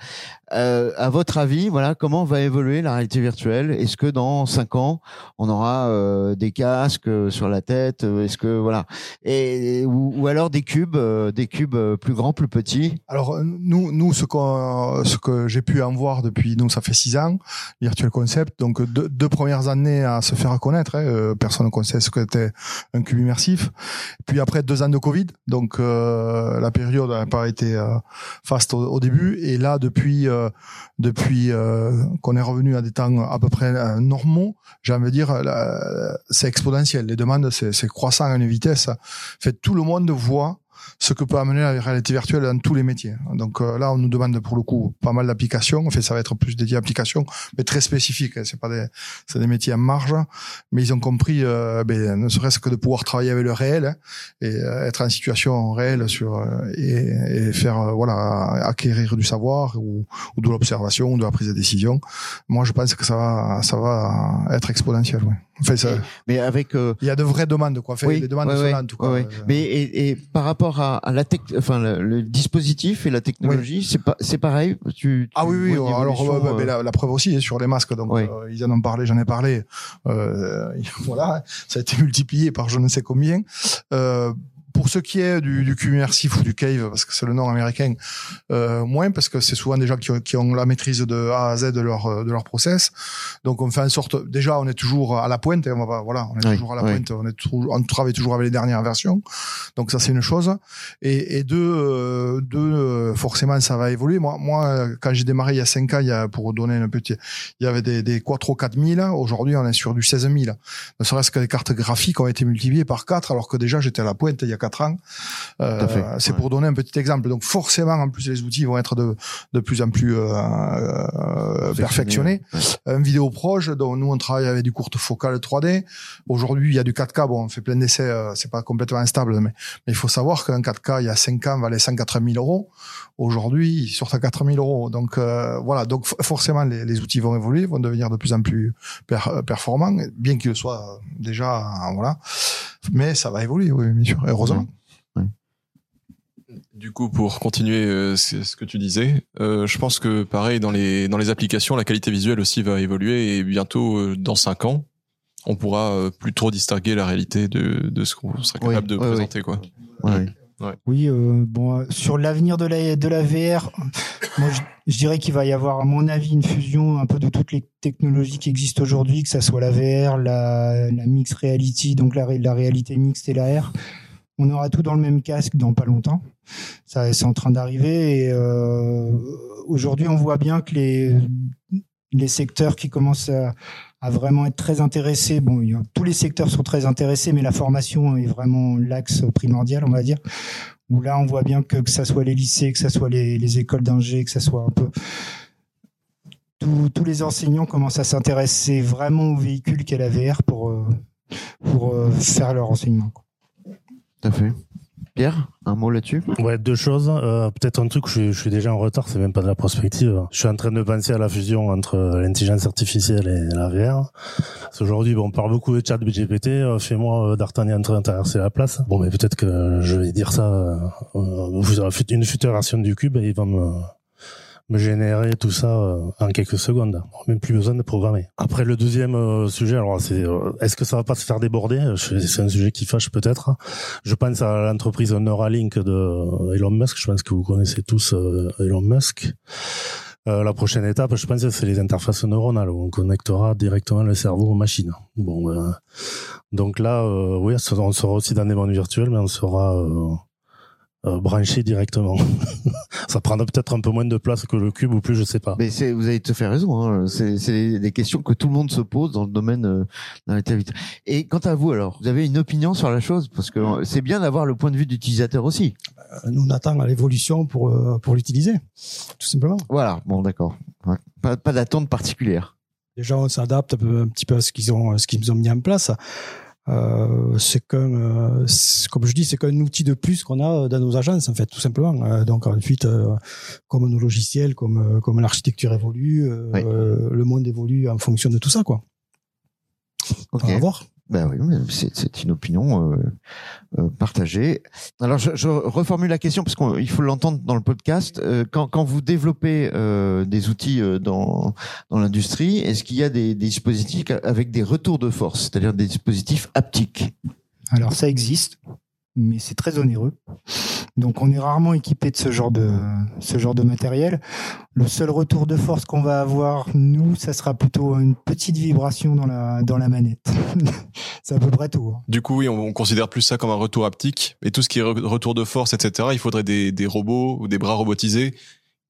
à votre avis, voilà, comment va évoluer la réalité virtuelle? Est-ce que dans cinq ans, on aura des casques sur la tête Est-ce que voilà et, ou, alors des cubes, des cubes plus grands, plus petits? Alors nous nous ce que ce que j'ai pu en voir depuis nous ça fait six ans, Virtual Concept, donc deux, deux premières années à se faire connaître. Hein, euh, personne ne connaissait ce qu'était un cube immersif. Puis après deux ans de Covid, donc euh, la période n'a pas été euh, faste au, début. Et là, depuis depuis qu'on est revenu à des temps à peu près normaux, j'ai envie de dire, c'est exponentiel. Les demandes, c'est croissant à une vitesse. Fait tout le monde voit ce que peut amener la réalité virtuelle dans tous les métiers. Donc euh, là, on nous demande pour le coup pas mal d'applications. En fait, ça va être plus dédié à applications, mais très spécifiques. Hein. C'est pas des, c'est des métiers en marge, mais ils ont compris, euh, ben, ne serait-ce que de pouvoir travailler avec le réel hein, et euh, être en situation réelle sur et, et faire voilà acquérir du savoir ou, ou de l'observation, de la prise de décision. Moi, je pense que ça va, ça va être exponentiel. Ouais. Enfin, ça, mais avec, il y a de vraies demandes, quoi. Oui, des demandes ouais, en tout cas. Mais et, et, par rapport à, à la tech, enfin le, dispositif et la technologie, c'est pas, c'est pareil. Tu, ah oui, oui. Alors, bah, la, la, preuve aussi est sur les masques. Donc, euh, ils en ont parlé, j'en ai parlé. Euh, *laughs* voilà, ça a été multiplié par je ne sais combien. Pour ce qui est du, du ou du cave, parce que c'est le nom américain, euh, moins parce que c'est souvent des gens qui ont, qui ont, la maîtrise de A à Z de leur de leur process. Donc on fait en sorte, déjà on est toujours à la pointe, et on va, voilà, on est toujours à la pointe, on est toujours, on travaille toujours avec les dernières versions. Donc ça c'est une chose. Et, et deux, euh, deux, euh, forcément ça va évoluer. Moi, moi quand j'ai démarré il y a cinq ans, il y a, pour donner un petit, il y avait des, des Quattro 4000. Aujourd'hui on est sur du 16000. Ne serait-ce que les cartes graphiques ont été multipliées par 4 alors que déjà j'étais à la pointe il y a ans. Euh, c'est pour donner un petit exemple. Donc forcément, en plus, les outils vont être de, de plus en plus euh, euh perfectionnés. Un vidéo proche, dont nous on travaille avec du courte focale 3D. Aujourd'hui, il y a du 4K. Bon, on fait plein d'essais. C'est pas complètement instable, mais, mais il faut savoir qu'un 4K il y a 5 ans valait 180 000 euros. Aujourd'hui, il sort à 4 000 euros. Donc voilà. Donc forcément, les, les, outils vont évoluer, vont devenir de plus en plus performants, bien qu'ils soient déjà voilà. Mais ça va évoluer, oui, bien sûr, heureusement. Du coup, pour continuer euh, ce que tu disais, euh, je pense que pareil dans les dans les applications, la qualité visuelle aussi va évoluer et bientôt euh, dans cinq ans, on pourra plus trop distinguer la réalité de de ce qu'on sera capable de présenter quoi. Oui, bon, sur l'avenir de la de la VR, moi je, dirais qu'il va y avoir, à mon avis, une fusion un peu de toutes les technologies qui existent aujourd'hui, que ça soit la VR, la, la mixed reality, donc la, la réalité mixte et la R on aura tout dans le même casque dans pas longtemps. Ça, c'est en train d'arriver. Et euh, aujourd'hui, on voit bien que les les secteurs qui commencent à, à vraiment être très intéressés. Bon, tous les secteurs sont très intéressés, mais la formation est vraiment l'axe primordial, on va dire. Où là, on voit bien que que ça soit les lycées, que ça soit les, les écoles d'ingé, que ça soit un peu tous, les enseignants commencent à s'intéresser vraiment au véhicule qu'est la VR pour euh, pour euh, faire leur enseignement. Tout à fait. Un mot là-dessus? Ouais, deux choses. Euh, Peut-être un truc je, je suis déjà en retard, c'est même pas de la prospective. Je suis en train de penser à la fusion entre l'intelligence artificielle et la VR. Parce qu'aujourd'hui, bon, on parle beaucoup de chat GPT. Euh, Fais-moi euh, d'Artagnan en train de traverser la place. Bon, mais peut-être que je vais dire ça euh, euh, une future version du cube et il va me me générer tout ça euh, en quelques secondes. Même plus besoin de programmer. Après le deuxième euh, sujet, alors c'est euh, est-ce que ça va pas se faire déborder? C'est un sujet qui fâche peut-être. Je pense à l'entreprise Neuralink de Elon Musk. Je pense que vous connaissez tous Elon Musk. Euh, la prochaine étape, je pense, c'est les interfaces neuronales où on connectera directement le cerveau aux machines. Bon, euh, donc là, euh, oui, on sera aussi dans des mondes virtuels, mais on sera euh, branché directement. *laughs* Ça prendra peut-être un peu moins de place que le cube ou plus, je sais pas. Mais c'est, vous avez tout à fait raison. Hein. C'est, c'est des, questions que tout le monde se pose dans le domaine euh, de l'intelligence. Et quant à vous alors, vous avez une opinion sur la chose? Parce que c'est bien d'avoir le point de vue d'utilisateur aussi. Euh, Nous, on attend l'évolution pour, euh, pour l'utiliser, tout simplement. Voilà. Bon, d'accord. Ouais. Pas, pas d'attente particulière. Déjà, on s'adapte un, peu- un petit peu à ce qu'ils ont, ce qu'ils ont mis en place. Euh, c'est qu'un, euh, comme je dis, c'est qu'un outil de plus qu'on a dans nos agences, en fait, tout simplement. Euh, donc ensuite, comme nos logiciels, comme, comme l'architecture évolue, Oui. le monde évolue en fonction de tout ça, quoi. Ok. On va voir. Ben oui, c'est, une opinion euh, euh, partagée. Alors, je, reformule la question parce qu'il faut l'entendre dans le podcast. Euh, quand, vous développez des outils dans, dans l'industrie, est-ce qu'il y a des, des dispositifs avec des retours de force, c'est-à-dire des dispositifs haptiques? Alors ça existe, mais c'est très onéreux. Donc on est rarement équipé de ce genre de ce genre de matériel. Le seul retour de force qu'on va avoir nous, ça sera plutôt une petite vibration dans la dans la manette. *laughs* c'est à peu près tout. hein. Du coup, oui, on, on considère plus ça comme un retour haptique. Et tout ce qui est re- retour de force, etc., il faudrait des, des robots ou des bras robotisés.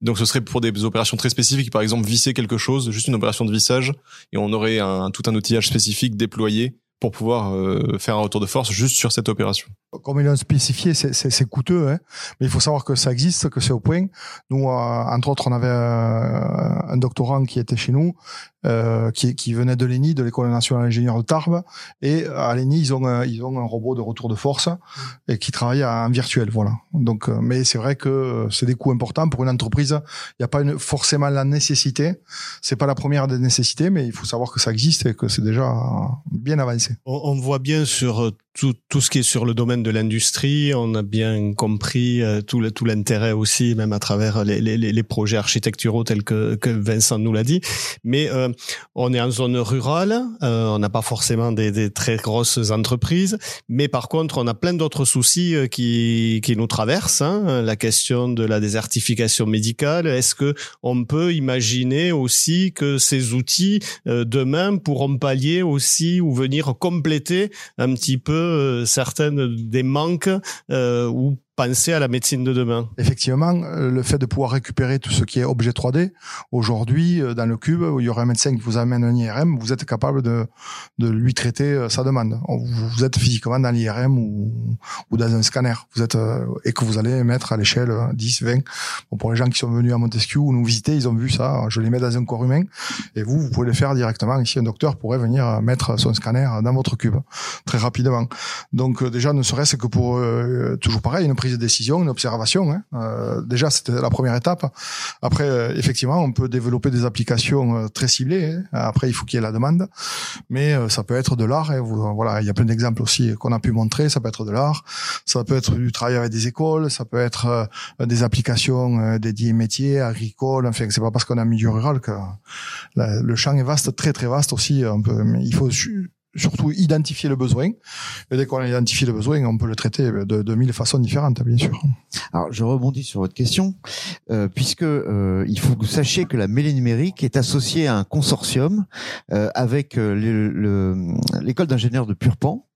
Donc, ce serait pour des opérations très spécifiques, par exemple, visser quelque chose, juste une opération de vissage, et on aurait un, tout un outillage spécifique déployé pour pouvoir euh, faire un retour de force juste sur cette opération. comme ils l'ont spécifié, c'est- coûteux, hein. mais il faut savoir que ça existe, que c'est au point. Nous, euh, entre autres, on avait euh, un doctorant qui était chez nous, euh, qui, qui venait de l'ENI, de l'École nationale d'ingénieurs de Tarbes, et à l'ENI, ils ont, un- ils ont un robot de retour de force et qui travaille en virtuel, voilà. Donc, euh, mais c'est vrai que c'est des coûts importants pour une entreprise. Il n'y a pas une, forcément la nécessité. C'est pas la première des nécessités, mais il faut savoir que ça existe et que c'est déjà bien avancé. On, on voit bien sur euh, tout, tout ce qui est sur le domaine de l'industrie, on a bien compris euh, tout le- tout l'intérêt aussi, même à travers les, les, les projets architecturaux tels que, que Vincent nous l'a dit. Mais euh, on est en zone rurale, euh, on n'a pas forcément des, des très grosses entreprises, mais par contre, on a plein d'autres soucis euh, qui, qui nous traversent. hein. La question de la désertification médicale, est-ce que on peut imaginer aussi que ces outils euh, demain pourront pallier aussi ou venir compléter un petit peu euh, certaines des manques euh, ou penser à la médecine de demain. Effectivement, euh, le fait de pouvoir récupérer tout ce qui est objet 3D, aujourd'hui, euh, dans le cube, où il y aurait un médecin qui vous amène un IRM, vous êtes capable de, de lui traiter euh, sa demande. Vous êtes physiquement dans l'IRM ou, ou dans un scanner. Vous êtes, et que vous allez mettre à l'échelle euh, 10, 20. Bon, pour les gens qui sont venus à Montesquieu ou nous visiter, ils ont vu ça. Je les mets dans un corps humain. Et vous, vous pouvez le faire directement. Ici, un docteur pourrait venir mettre son scanner dans votre cube très rapidement. Donc déjà, ne serait-ce que pour euh, toujours pareil, une prise de décision, une observation. Hein. Euh, déjà, c'était la première étape. Après, euh, effectivement, on peut développer des applications euh, très ciblées. hein. Après, il faut qu'il y ait la demande, mais euh, ça peut être de l'art. hein. Voilà, il y a plein d'exemples aussi qu'on a pu montrer. Ça peut être de l'art, ça peut être du travail avec des écoles, ça peut être euh, des applications dédiées métiers, agricoles. Enfin, c'est pas parce qu'on est en milieu rural que le champ est vaste, très très vaste aussi. Un peu, mais il faut surtout identifier le besoin. Et dès qu'on a le besoin, on peut le traiter de, mille façons différentes, bien sûr. Alors, je rebondis sur votre question, euh, puisque euh, il faut que vous sachiez que la mêlée numérique est associée à un consortium euh, avec euh, le- le- l'école d'ingénieurs de Purpan.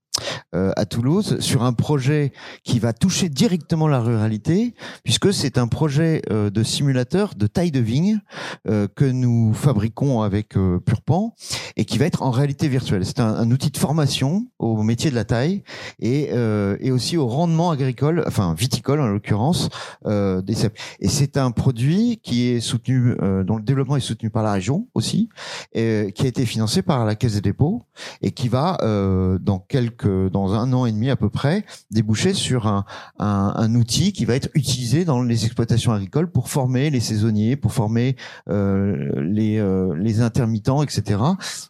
À Toulouse sur un projet qui va toucher directement la ruralité, puisque c'est un projet de simulateur de taille de vigne que nous fabriquons avec Purpan et qui va être en réalité virtuelle. C'est un, outil de formation au métier de la taille et, et aussi au rendement agricole, enfin viticole en l'occurrence, des cèpes. Et c'est un produit qui est soutenu, dont le développement est soutenu par la région aussi, et, qui a été financé par la Caisse des dépôts et qui va euh, dans quelques, dans un an et demi à peu près, déboucher sur un, un, un, outil qui va être utilisé dans les exploitations agricoles pour former les saisonniers, pour former euh, les, euh, les intermittents, etc.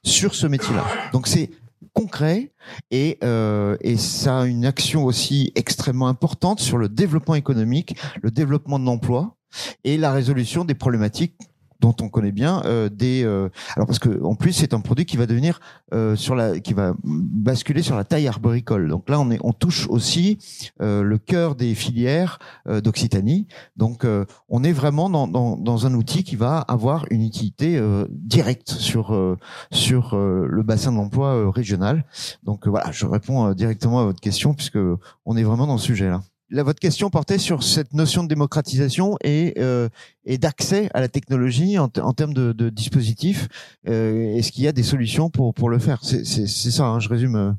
sur ce métier-là. Donc c'est concret et, euh, et ça a une action aussi extrêmement importante sur le développement économique, le développement de l'emploi et la résolution des problématiques dont on connaît bien euh, des euh, alors parce que en plus c'est un produit qui va devenir euh, sur la qui va basculer sur la taille arboricole. Donc là on est on touche aussi le cœur des filières d'Occitanie. Donc on est vraiment dans, dans, dans, un outil qui va avoir une utilité directe sur sur le bassin de l'emploi régional. Donc voilà je réponds directement à votre question puisque on est vraiment dans le sujet là Là, votre question portait sur cette notion de démocratisation et, euh, et d'accès à la technologie en, en termes de, de dispositifs. Euh, Est-ce qu'il y a des solutions pour, pour le faire? C'est ça, hein, je résume. Euh,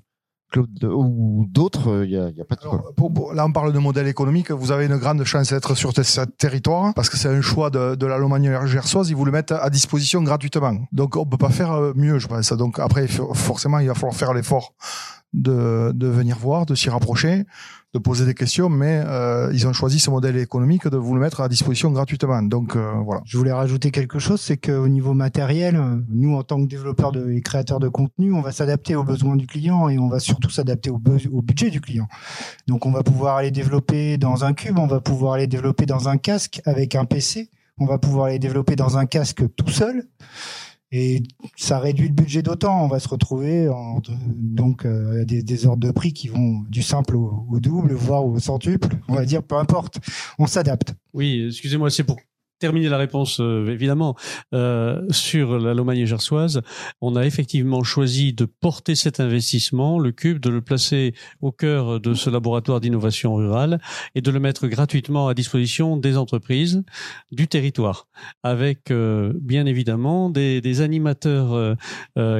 Claude ou d'autres, il n'y a, pas de Alors, pour, pour, là, on parle de modèle économique. Vous avez une grande chance d'être sur ce territoire parce que c'est un choix de, de la Lomagne gersoise. Ils vous le mettent à disposition gratuitement. Donc, on peut pas faire mieux, je pense. Donc, après, forcément, il va falloir faire l'effort de, de venir voir, de s'y rapprocher de poser des questions, mais euh, ils ont choisi ce modèle économique de vous le mettre à disposition gratuitement. Donc euh, voilà. Je voulais rajouter quelque chose, c'est qu'au niveau matériel, nous en tant que développeurs de, et créateurs de contenu, on va s'adapter aux besoins du client et on va surtout s'adapter au, au budget du client. Donc on va pouvoir aller développer dans un cube, on va pouvoir aller développer dans un casque avec un PC, on va pouvoir aller développer dans un casque tout seul et ça réduit le budget d'autant. On va se retrouver en, donc euh, des, ordres de prix qui vont du simple au, double, voire au centuple. On va dire peu importe, on s'adapte. Oui, excusez-moi, c'est pour terminer la réponse, euh, évidemment, euh, sur la Lomagne gersoise, on a effectivement choisi de porter cet investissement, le cube, de le placer au cœur de ce laboratoire d'innovation rurale et de le mettre gratuitement à disposition des entreprises du territoire, avec euh, bien évidemment des, animateurs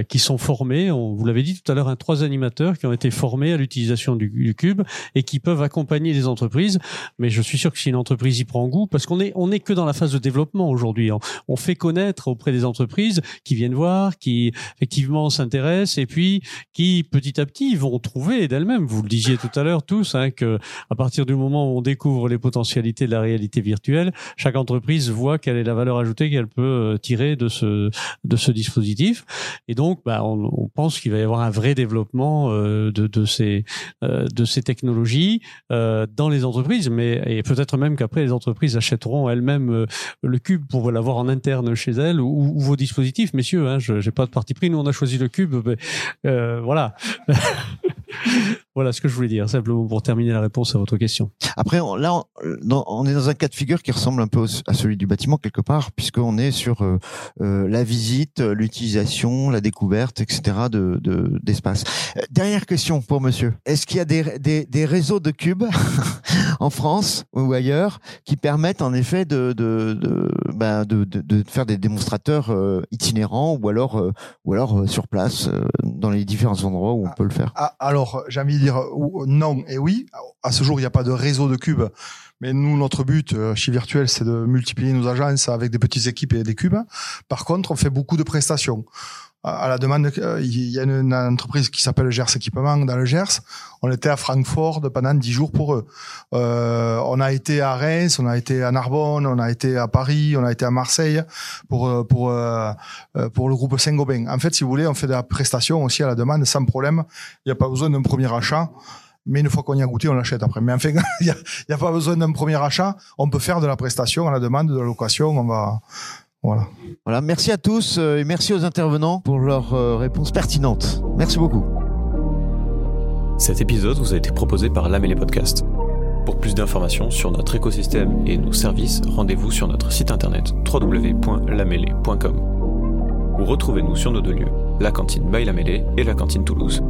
qui sont formés. Vous l'avez dit tout à l'heure, un trois animateurs qui ont été formés à l'utilisation du, cube et qui peuvent accompagner les entreprises. Mais je suis sûr que si une entreprise y prend goût, parce qu'on est on est que dans la phase de développement aujourd'hui. On fait connaître auprès des entreprises qui viennent voir, qui effectivement s'intéressent et puis qui petit à petit vont trouver d'elles-mêmes. Vous le disiez tout à l'heure tous, hein, que à partir du moment où on découvre les potentialités de la réalité virtuelle, chaque entreprise voit quelle est la valeur ajoutée qu'elle peut euh, tirer de ce de ce dispositif. Et donc, bah, on, pense qu'il va y avoir un vrai développement euh, de, de ces euh, de ces technologies dans les entreprises, mais et peut-être même qu'après les entreprises achèteront elles-mêmes le cube pour l'avoir en interne chez elles ou, vos dispositifs, messieurs. Hein, je j'ai pas de parti pris. Nous, on a choisi le cube. Mais, euh, voilà. *laughs* voilà ce que je voulais dire, simplement pour terminer la réponse à votre question. Après, là, on, est dans un cas de figure qui ressemble un peu à celui du bâtiment quelque part, puisqu'on est sur euh, euh, la visite, l'utilisation, la découverte, etc. de d'espace. De, dernière question pour Monsieur. Est-ce qu'il y a des, des, réseaux de cubes *laughs* en France ou ailleurs qui permettent en effet de, de, bah, de, de faire des démonstrateurs euh, itinérants ou alors euh, ou alors sur place dans les différents endroits où on peut le faire ah, Alors, j'ai envie de dire non et oui. À ce jour, il n'y a pas de réseau de cubes. Mais nous, notre but euh, chez Virtuel, c'est de multiplier nos agences avec des petites équipes et des cubes. Par contre, on fait beaucoup de prestations. À la demande, euh, il y a une entreprise qui s'appelle Gers Équipement dans le Gers. On était à Francfort pendant dix jours pour eux. Euh, on a été à Reims, on a été à Narbonne, on a été à Paris, on a été à Marseille pour euh, pour pour le groupe Saint-Gobain. En fait, si vous voulez, on fait de la prestation aussi à la demande sans problème. Il n'y a pas besoin d'un premier achat mais une fois qu'on y a goûté, on l'achète après. Mais enfin, *laughs* il n'y a, a, pas besoin d'un premier achat. On peut faire de la prestation à la demande, de la location. On va, voilà. Voilà, merci à tous euh, et merci aux intervenants pour leurs euh, réponses pertinentes. Merci beaucoup. Cet épisode vous a été proposé par La Podcast. Pour plus d'informations sur notre écosystème et nos services, rendez-vous sur notre site internet www.lamêlée.com ou retrouvez-nous sur nos deux lieux, la cantine by La et la cantine Toulouse.